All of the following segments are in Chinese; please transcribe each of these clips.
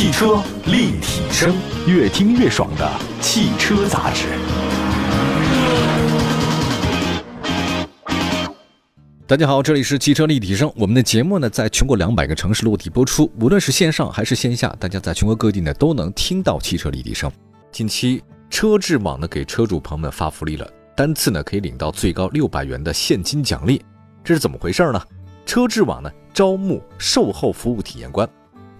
汽车立体声，越听越爽的汽车杂志。大家好，这里是汽车立体声。我们的节目呢，在全国两百个城市落地播出，无论是线上还是线下，大家在全国各地呢都能听到汽车立体声。近期，车质网呢给车主朋友们发福利了，单次呢可以领到最高六百元的现金奖励。这是怎么回事呢？车质网呢招募售后服务体验官，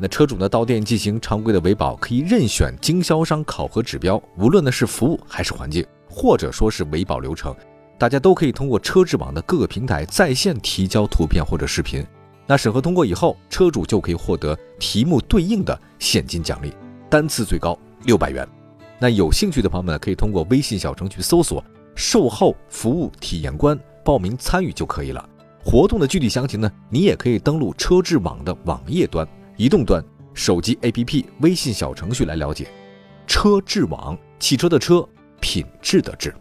那车主呢到店进行常规的维保，可以任选经销商考核指标，无论呢是服务还是环境，或者说是维保流程。大家都可以通过车质网的各个平台在线提交图片或者视频，那审核通过以后，车主就可以获得题目对应的现金奖励，单次最高六百元。那有兴趣的朋友们可以通过微信小程序搜索“售后服务体验官”报名参与就可以了。活动的具体详情呢，你也可以登录车质网的网页端、移动端、手机 APP、微信小程序来了解。车质网，汽车的车，品质的质。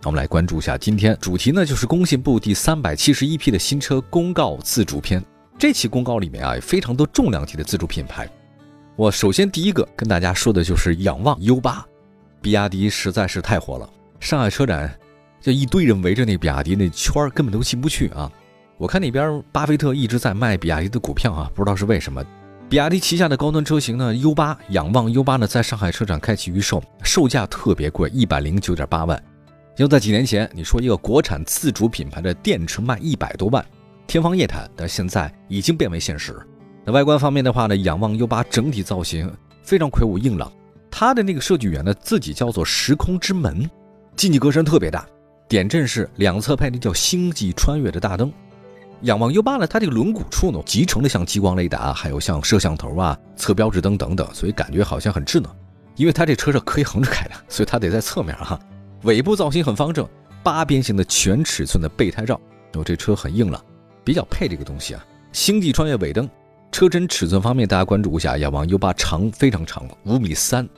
那我们来关注一下今天主题呢，就是工信部第三百七十一批的新车公告自主篇。这期公告里面啊，有非常多重量级的自主品牌。我首先第一个跟大家说的就是仰望 U 八，比亚迪实在是太火了。上海车展就一堆人围着那比亚迪那圈儿，根本都进不去啊。我看那边巴菲特一直在卖比亚迪的股票啊，不知道是为什么。比亚迪旗下的高端车型呢，U 八仰望 U 八呢，在上海车展开启预售，售价特别贵，一百零九点八万。就在几年前，你说一个国产自主品牌的电池卖一百多万，天方夜谭。但现在已经变为现实。那外观方面的话呢，仰望 U8 整体造型非常魁梧硬朗，它的那个设计语言呢，自己叫做时空之门，进气格栅特别大，点阵式两侧配的叫星际穿越的大灯。仰望 U8 呢，它这个轮毂处呢，集成的像激光雷达，还有像摄像头啊、侧标志灯等等，所以感觉好像很智能。因为它这车是可以横着开的，所以它得在侧面哈。尾部造型很方正，八边形的全尺寸的备胎罩，哦，这车很硬朗，比较配这个东西啊。星际穿越尾灯，车身尺寸方面大家关注一下，仰望 U8 长非常长，五米三，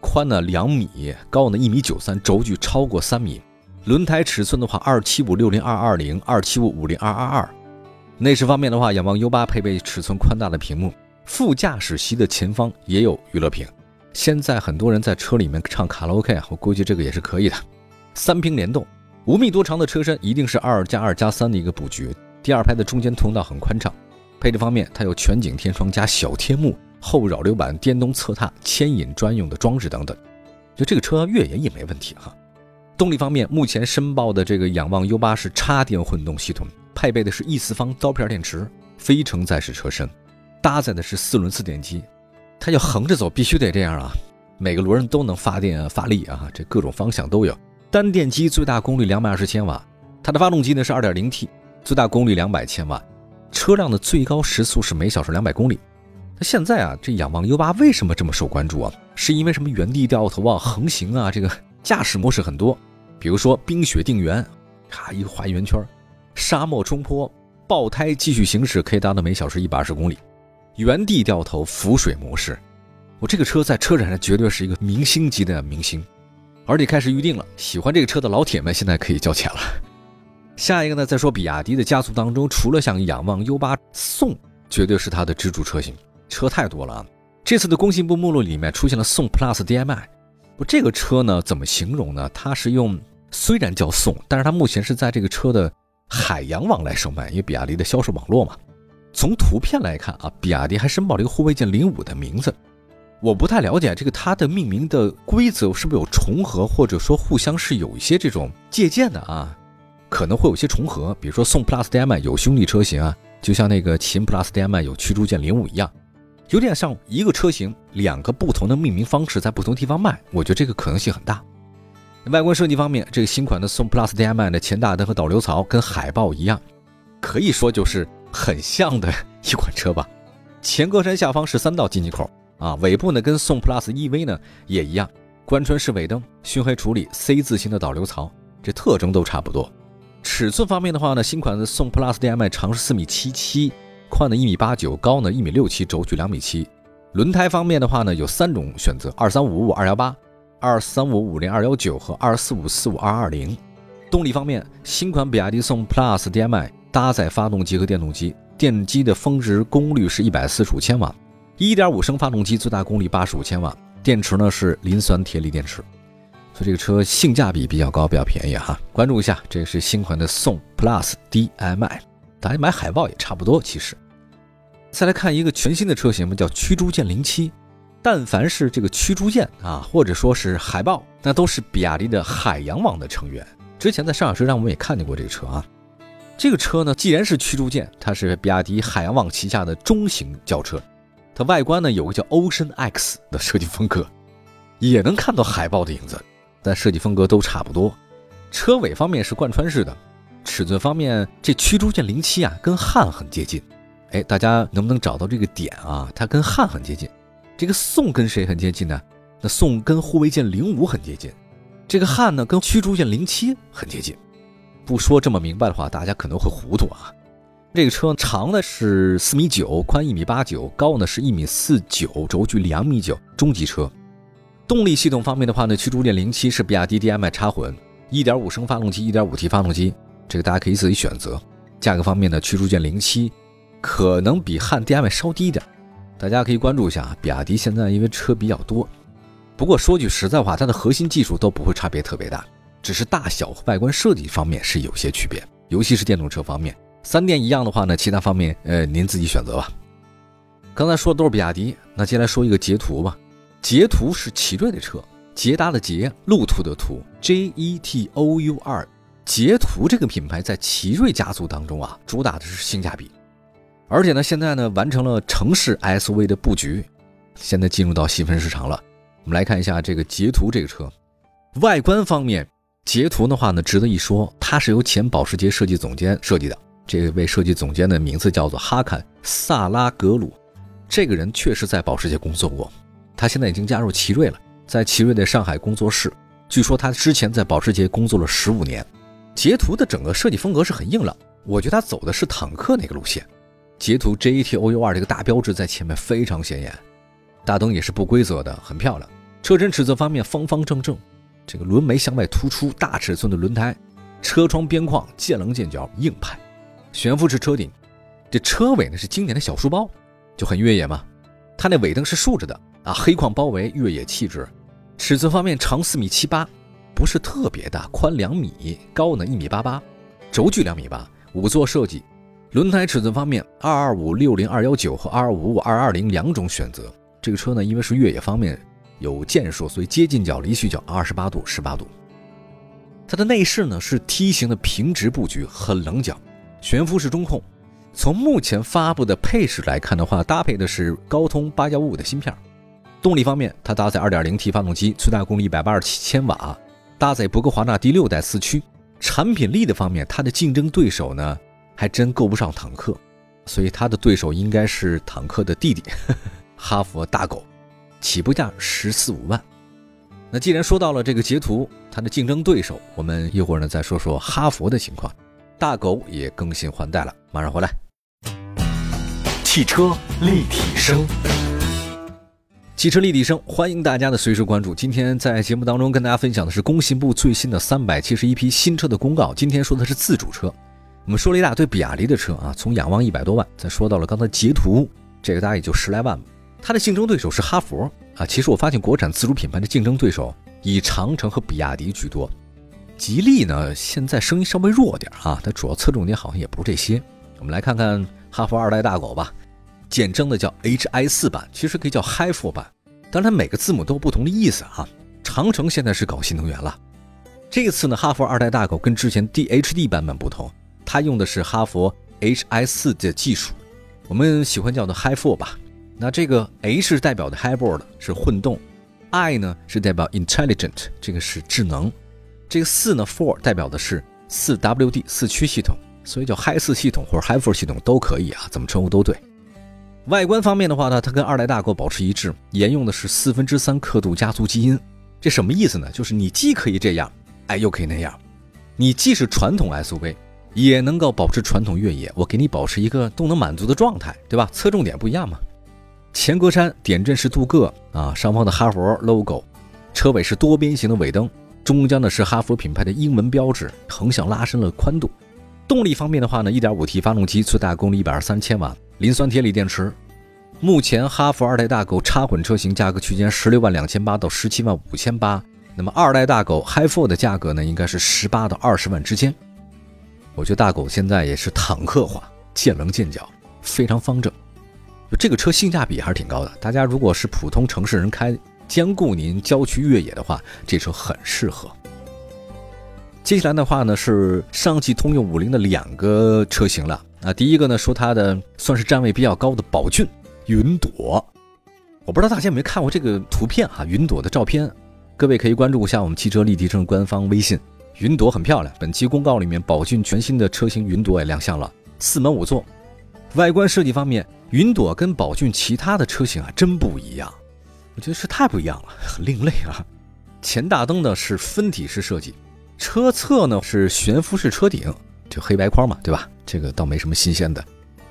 宽呢两米，高呢一米九三，轴距超过三米。轮胎尺寸的话，二七五六零二二零，二七五五零二二二。内饰方面的话，仰望 U8 配备尺寸宽大的屏幕，副驾驶席的前方也有娱乐屏。现在很多人在车里面唱卡拉 OK 啊，我估计这个也是可以的。三屏联动，五米多长的车身一定是二加二加三的一个布局。第二排的中间通道很宽敞。配置方面，它有全景天窗加小天幕、后扰流板、电动侧踏、牵引专用的装置等等。就这个车越野也没问题哈。动力方面，目前申报的这个仰望 U8 是插电混动系统，配备的是 E 四方刀片电池，非承载式车身，搭载的是四轮自电机。它要横着走，必须得这样啊！每个轮都能发电发力啊，这各种方向都有。单电机最大功率两百二十千瓦，它的发动机呢是二点零 T，最大功率两百千瓦，车辆的最高时速是每小时两百公里。那现在啊，这仰望 U 八为什么这么受关注啊？是因为什么原地掉头啊、横行啊？这个驾驶模式很多，比如说冰雪定圆，咔一个画一圆圈；沙漠冲坡、爆胎继续行驶，可以达到每小时一百二十公里。原地掉头浮水模式，我这个车在车展上绝对是一个明星级的明星，而且开始预定了。喜欢这个车的老铁们现在可以交钱了。下一个呢，再说比亚迪的家族当中，除了像仰望 U8，宋绝对是它的支柱车型，车太多了啊。这次的工信部目录里面出现了宋 Plus DM-i，我这个车呢怎么形容呢？它是用虽然叫宋，但是它目前是在这个车的海洋网来售卖，因为比亚迪的销售网络嘛。从图片来看啊，比亚迪还申报了一个护卫舰零五的名字，我不太了解这个它的命名的规则是不是有重合，或者说互相是有一些这种借鉴的啊？可能会有些重合，比如说宋 Plus DM-i 有兄弟车型啊，就像那个秦 Plus DM-i 有驱逐舰零五一样，有点像一个车型两个不同的命名方式在不同地方卖，我觉得这个可能性很大。外观设计方面，这个新款的宋 Plus DM-i 的前大灯和导流槽跟海豹一样，可以说就是。很像的一款车吧，前格栅下方是三道进气口啊，尾部呢跟宋 Plus EV 呢也一样，贯穿式尾灯，熏黑处理，C 字形的导流槽，这特征都差不多。尺寸方面的话呢，新款的宋 Plus DM-i 长是四米七七，宽呢一米八九，高呢一米六七，轴距两米七。轮胎方面的话呢，有三种选择：二三五五二幺八、二三五五零二幺九和二四五四五二二零。动力方面，新款比亚迪宋 Plus DM-i。搭载发动机和电动机，电机的峰值功率是一百四十五千瓦，1.5升发动机，最大功率85千瓦，电池呢是磷酸铁锂电池，所以这个车性价比比较高，比较便宜哈。关注一下，这是新款的宋 Plus DM-i，大家买海豹也差不多。其实，再来看一个全新的车型嘛，叫驱逐舰零七。但凡是这个驱逐舰啊，或者说是海豹，那都是比亚迪的海洋网的成员。之前在上海车展我们也看见过这个车啊。这个车呢，既然是驱逐舰，它是比亚迪海洋网旗下的中型轿车。它外观呢有个叫 Ocean X 的设计风格，也能看到海豹的影子，但设计风格都差不多。车尾方面是贯穿式的，尺寸方面这驱逐舰零七啊跟汉很接近。哎，大家能不能找到这个点啊？它跟汉很接近。这个宋跟谁很接近呢？那宋跟护卫舰零五很接近，这个汉呢跟驱逐舰零七很接近。不说这么明白的话，大家可能会糊涂啊。这个车长呢是四米九，宽一米八九，高呢是一米四九，轴距两米九，中级车。动力系统方面的话呢，驱逐舰零七是比亚迪 DM-i 插混，一点五升发动机，一点五 T 发动机，这个大家可以自己选择。价格方面呢，驱逐舰零七可能比汉 DM-i 稍低一点。大家可以关注一下啊，比亚迪现在因为车比较多，不过说句实在话，它的核心技术都不会差别特别大，只是大小和外观设计方面是有些区别，尤其是电动车方面。三电一样的话呢，其他方面呃您自己选择吧。刚才说的都是比亚迪，那接下来说一个捷途吧。捷途是奇瑞的车，捷达的捷，路途的途，J E T O U R。捷途这个品牌在奇瑞家族当中啊，主打的是性价比。而且呢，现在呢完成了城市 SUV 的布局，现在进入到细分市场了。我们来看一下这个捷途这个车，外观方面，捷途的话呢，值得一说，它是由前保时捷设计总监设计的。这位设计总监的名字叫做哈坎·萨拉格鲁，这个人确实在保时捷工作过，他现在已经加入奇瑞了，在奇瑞的上海工作室。据说他之前在保时捷工作了十五年。捷途的整个设计风格是很硬朗，我觉得他走的是坦克那个路线。捷途 J E T O U R 这个大标志在前面非常显眼，大灯也是不规则的，很漂亮。车身尺寸方面方方正正，这个轮眉向外突出，大尺寸的轮胎，车窗边框见棱见角，硬派。悬浮式车顶，这车尾呢是经典的小书包，就很越野嘛。它那尾灯是竖着的啊，黑框包围，越野气质。尺寸方面长四米七八，不是特别大，宽两米，高呢一米八八，轴距两米八，五座设计。轮胎尺寸方面，二二五六零二幺九和二二五五二二零两种选择。这个车呢，因为是越野方面有建树，所以接近角、离去角二十八度、十八度。它的内饰呢是梯形的平直布局，很棱角，悬浮式中控。从目前发布的配饰来看的话，搭配的是高通八幺五五的芯片。动力方面，它搭载二点零 T 发动机，最大功率一百八十七千瓦，搭载博格华纳第六代四驱。产品力的方面，它的竞争对手呢？还真够不上坦克，所以他的对手应该是坦克的弟弟，哈佛大狗，起步价十四五万。那既然说到了这个捷途，它的竞争对手，我们一会儿呢再说说哈佛的情况。大狗也更新换代了，马上回来。汽车立体声，汽车立体声，欢迎大家的随时关注。今天在节目当中跟大家分享的是工信部最新的三百七十一批新车的公告。今天说的是自主车。我们说了一大堆比亚迪的车啊，从仰望一百多万，再说到了刚才捷途，这个大概也就十来万吧。它的竞争对手是哈佛啊。其实我发现国产自主品牌的竞争对手以长城和比亚迪居多，吉利呢现在声音稍微弱点啊，它主要侧重点好像也不是这些。我们来看看哈佛二代大狗吧，简称的叫 HI 四版，其实可以叫 Hi 4版，当然每个字母都有不同的意思啊。长城现在是搞新能源了，这次呢哈佛二代大狗跟之前 DHD 版本不同。它用的是哈佛 Hi 四的技术，我们喜欢叫做 Hi Four 吧。那这个 H 代表的 Hybrid 是混动，I 呢是代表 Intelligent 这个是智能，这个四呢 Four 代表的是四 WD 四驱系统，所以叫 Hi 四系统或者 Hi Four 系统都可以啊，怎么称呼都对。外观方面的话呢，它跟二代大狗保持一致，沿用的是四分之三刻度家族基因。这什么意思呢？就是你既可以这样，哎，又可以那样，你既是传统 SUV。也能够保持传统越野，我给你保持一个都能满足的状态，对吧？侧重点不一样嘛。前格栅点阵式镀铬啊，上方的哈佛 logo，车尾是多边形的尾灯，中间呢是哈佛品牌的英文标志，横向拉伸了宽度。动力方面的话呢，1.5T 发动机最大功率123千瓦，磷酸铁锂电池。目前哈弗二代大狗插混车型价格区间十六万两千八到十七万五千八，那么二代大狗 Hi4 的价格呢，应该是十八到二十万之间。我觉得大狗现在也是坦克化，见棱见角，非常方正。这个车性价比还是挺高的，大家如果是普通城市人开，兼顾您郊区越野的话，这车很适合。接下来的话呢，是上汽通用五菱的两个车型了啊。第一个呢，说它的算是站位比较高的宝骏。云朵，我不知道大家有没有看过这个图片哈，云朵的照片，各位可以关注一下我们汽车立体声官方微信。云朵很漂亮，本期公告里面，宝骏全新的车型云朵也亮相了，四门五座。外观设计方面，云朵跟宝骏其他的车型啊真不一样，我觉得是太不一样了，很另类啊。前大灯呢是分体式设计，车侧呢是悬浮式车顶，就黑白框嘛，对吧？这个倒没什么新鲜的。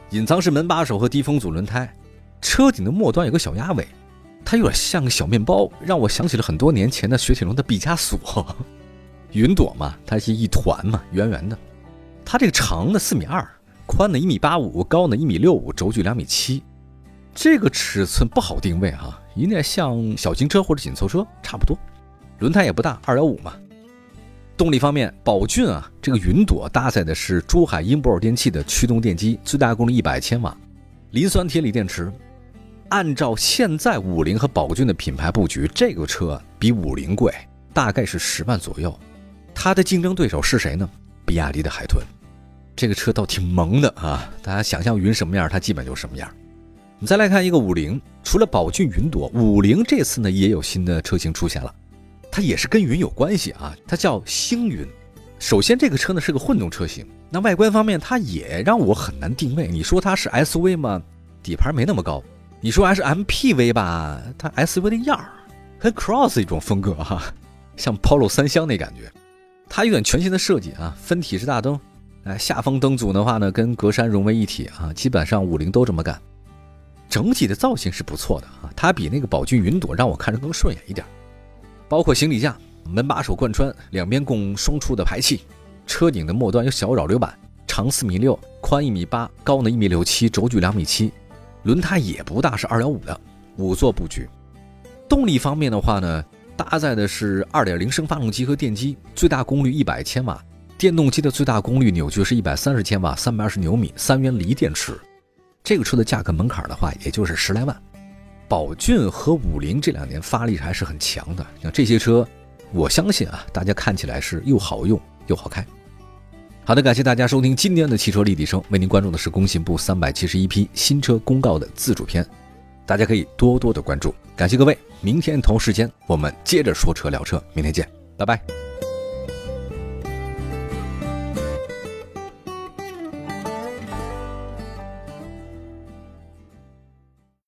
隐藏式门把手和低风阻轮胎。车顶的末端有个小鸭尾，它有点像个小面包，让我想起了很多年前的雪铁龙的毕加索。云朵嘛，它是一团嘛，圆圆的。它这个长的四米二，宽的一米八五，高的一米六五，轴距两米七。这个尺寸不好定位啊，有点像小型车或者紧凑车差不多。轮胎也不大，二幺五嘛。动力方面，宝骏啊，这个云朵搭载的是珠海英博尔电器的驱动电机，最大功率一百千瓦，磷酸铁锂电池。按照现在五菱和宝骏的品牌布局，这个车比五菱贵，大概是十万左右。它的竞争对手是谁呢？比亚迪的海豚。这个车倒挺萌的啊！大家想象云什么样，它基本就什么样。我们再来看一个五菱，除了宝骏云朵，五菱这次呢也有新的车型出现了，它也是跟云有关系啊，它叫星云。首先，这个车呢是个混动车型，那外观方面它也让我很难定位。你说它是 SUV 吗？底盘没那么高。你说还是 MPV 吧，它 SUV 的样儿，跟 Cross 一种风格哈，像 Polo 三厢那感觉。它有点全新的设计啊，分体式大灯，哎，下方灯组的话呢，跟格栅融为一体啊，基本上五菱都这么干。整体的造型是不错的啊，它比那个宝骏云朵让我看着更顺眼一点。包括行李架、门把手贯穿，两边共双出的排气，车顶的末端有小扰流板，长四米六，宽一米八，高呢一米六七，轴距两米七。轮胎也不大，是二幺五的五座布局。动力方面的话呢，搭载的是二点零升发动机和电机，最大功率一百千瓦。电动机的最大功率扭矩是一百三十千瓦，三百二十牛米，三元锂电池。这个车的价格门槛的话，也就是十来万。宝骏和五菱这两年发力还是很强的，像这些车，我相信啊，大家看起来是又好用又好开。好的，感谢大家收听今天的汽车立体声，为您关注的是工信部三百七十一批新车公告的自主篇，大家可以多多的关注，感谢各位，明天同时间我们接着说车聊车，明天见，拜拜。